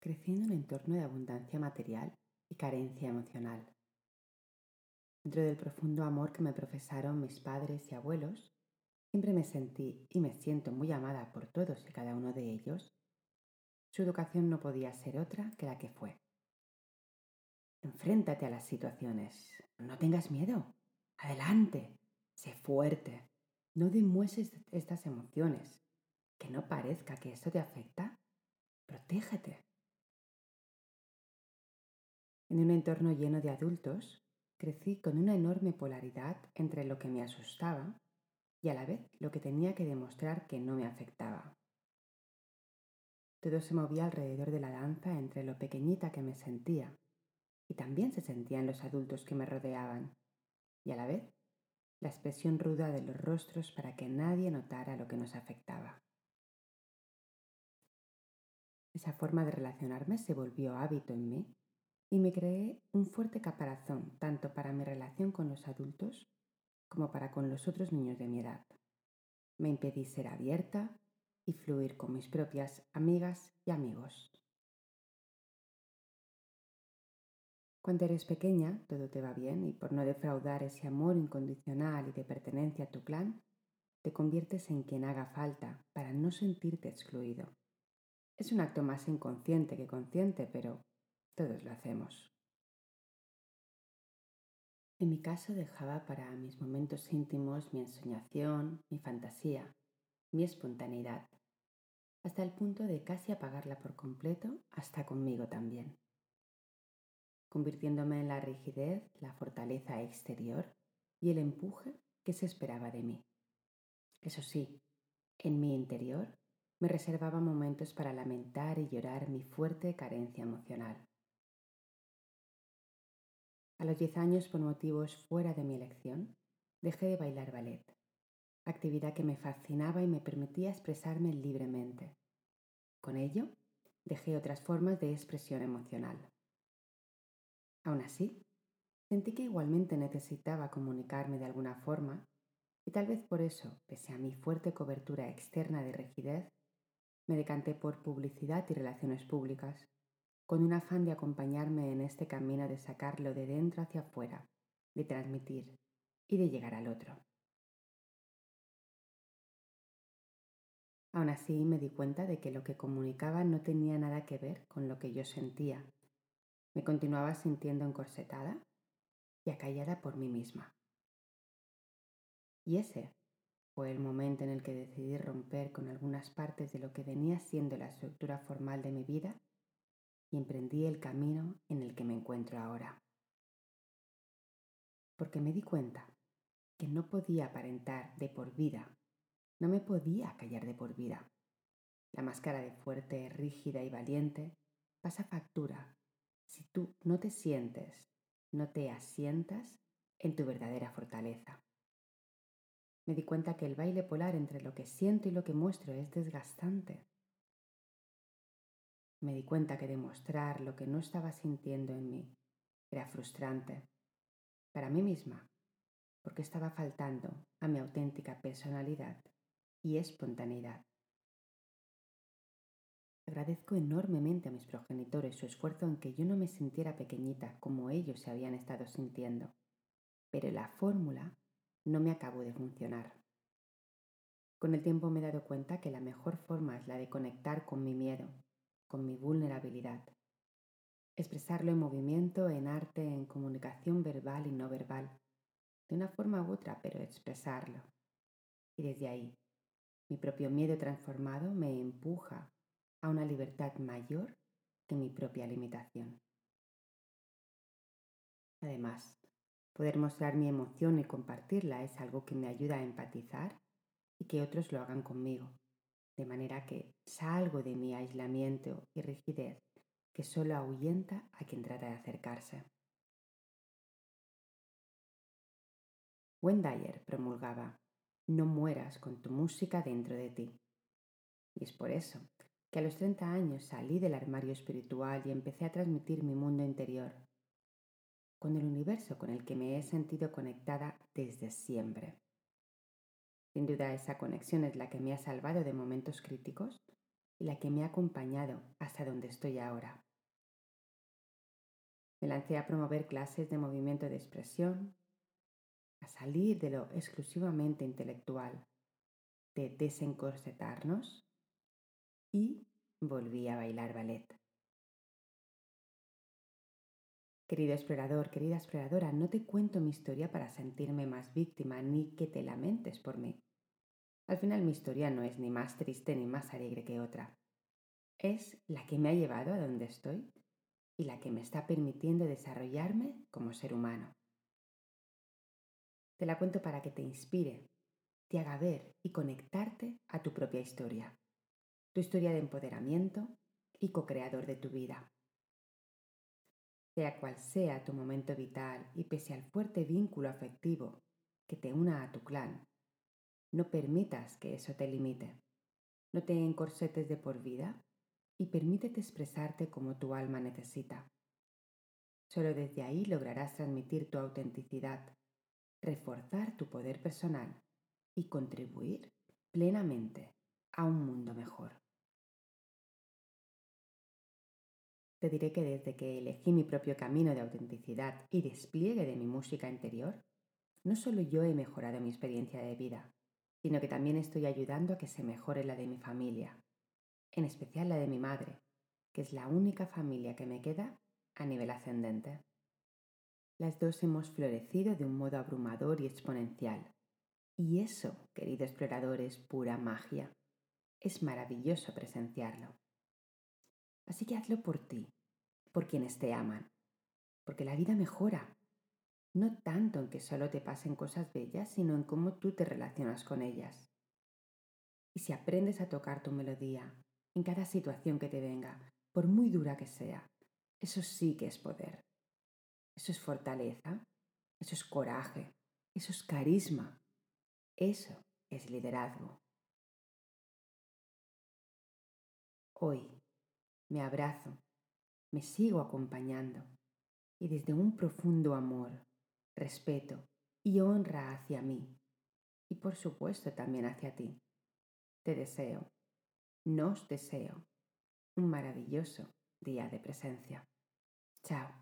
Crecí en un entorno de abundancia material y carencia emocional. Dentro del profundo amor que me profesaron mis padres y abuelos, siempre me sentí y me siento muy amada por todos y cada uno de ellos. Su educación no podía ser otra que la que fue. Enfréntate a las situaciones. No tengas miedo. Adelante. Sé fuerte. No demuestres estas emociones. Que no parezca que esto te afecta. Protégete. En un entorno lleno de adultos, crecí con una enorme polaridad entre lo que me asustaba y a la vez lo que tenía que demostrar que no me afectaba. Todo se movía alrededor de la danza entre lo pequeñita que me sentía y también se sentían los adultos que me rodeaban y a la vez la expresión ruda de los rostros para que nadie notara lo que nos afectaba. Esa forma de relacionarme se volvió hábito en mí y me creé un fuerte caparazón tanto para mi relación con los adultos como para con los otros niños de mi edad. Me impedí ser abierta y fluir con mis propias amigas y amigos. Cuando eres pequeña, todo te va bien y por no defraudar ese amor incondicional y de pertenencia a tu clan, te conviertes en quien haga falta para no sentirte excluido. Es un acto más inconsciente que consciente, pero todos lo hacemos. En mi caso dejaba para mis momentos íntimos mi ensoñación, mi fantasía, mi espontaneidad, hasta el punto de casi apagarla por completo, hasta conmigo también, convirtiéndome en la rigidez, la fortaleza exterior y el empuje que se esperaba de mí. Eso sí, en mi interior me reservaba momentos para lamentar y llorar mi fuerte carencia emocional. A los 10 años, por motivos fuera de mi elección, dejé de bailar ballet, actividad que me fascinaba y me permitía expresarme libremente. Con ello, dejé otras formas de expresión emocional. Aún así, sentí que igualmente necesitaba comunicarme de alguna forma y tal vez por eso, pese a mi fuerte cobertura externa de rigidez, me decanté por publicidad y relaciones públicas con un afán de acompañarme en este camino de sacarlo de dentro hacia afuera, de transmitir y de llegar al otro. Aún así me di cuenta de que lo que comunicaba no tenía nada que ver con lo que yo sentía. Me continuaba sintiendo encorsetada y acallada por mí misma. Y ese fue el momento en el que decidí romper con algunas partes de lo que venía siendo la estructura formal de mi vida y emprendí el camino en el que me encuentro ahora. Porque me di cuenta que no podía aparentar de por vida, no me podía callar de por vida. La máscara de fuerte, rígida y valiente pasa factura si tú no te sientes, no te asientas en tu verdadera fortaleza. Me di cuenta que el baile polar entre lo que siento y lo que muestro es desgastante me di cuenta que demostrar lo que no estaba sintiendo en mí era frustrante para mí misma, porque estaba faltando a mi auténtica personalidad y espontaneidad. Agradezco enormemente a mis progenitores su esfuerzo en que yo no me sintiera pequeñita como ellos se habían estado sintiendo, pero la fórmula no me acabó de funcionar. Con el tiempo me he dado cuenta que la mejor forma es la de conectar con mi miedo con mi vulnerabilidad. Expresarlo en movimiento, en arte, en comunicación verbal y no verbal, de una forma u otra, pero expresarlo. Y desde ahí, mi propio miedo transformado me empuja a una libertad mayor que mi propia limitación. Además, poder mostrar mi emoción y compartirla es algo que me ayuda a empatizar y que otros lo hagan conmigo de manera que salgo de mi aislamiento y rigidez que solo ahuyenta a quien trata de acercarse. Wendayer promulgaba, no mueras con tu música dentro de ti. Y es por eso que a los 30 años salí del armario espiritual y empecé a transmitir mi mundo interior, con el universo con el que me he sentido conectada desde siempre. Sin duda esa conexión es la que me ha salvado de momentos críticos y la que me ha acompañado hasta donde estoy ahora. Me lancé a promover clases de movimiento de expresión, a salir de lo exclusivamente intelectual, de desencorsetarnos y volví a bailar ballet. Querido explorador, querida exploradora, no te cuento mi historia para sentirme más víctima ni que te lamentes por mí. Al final mi historia no es ni más triste ni más alegre que otra. Es la que me ha llevado a donde estoy y la que me está permitiendo desarrollarme como ser humano. Te la cuento para que te inspire, te haga ver y conectarte a tu propia historia, tu historia de empoderamiento y co-creador de tu vida. Sea cual sea tu momento vital y pese al fuerte vínculo afectivo que te una a tu clan, no permitas que eso te limite. No te encorsetes de por vida y permítete expresarte como tu alma necesita. Solo desde ahí lograrás transmitir tu autenticidad, reforzar tu poder personal y contribuir plenamente a un mundo mejor. Te diré que desde que elegí mi propio camino de autenticidad y despliegue de mi música interior, no solo yo he mejorado mi experiencia de vida, sino que también estoy ayudando a que se mejore la de mi familia, en especial la de mi madre, que es la única familia que me queda a nivel ascendente. Las dos hemos florecido de un modo abrumador y exponencial. Y eso, querido explorador, es pura magia. Es maravilloso presenciarlo. Así que hazlo por ti, por quienes te aman, porque la vida mejora no tanto en que solo te pasen cosas bellas, sino en cómo tú te relacionas con ellas. Y si aprendes a tocar tu melodía en cada situación que te venga, por muy dura que sea, eso sí que es poder. Eso es fortaleza, eso es coraje, eso es carisma, eso es liderazgo. Hoy me abrazo, me sigo acompañando y desde un profundo amor respeto y honra hacia mí y por supuesto también hacia ti. Te deseo, nos deseo un maravilloso día de presencia. Chao.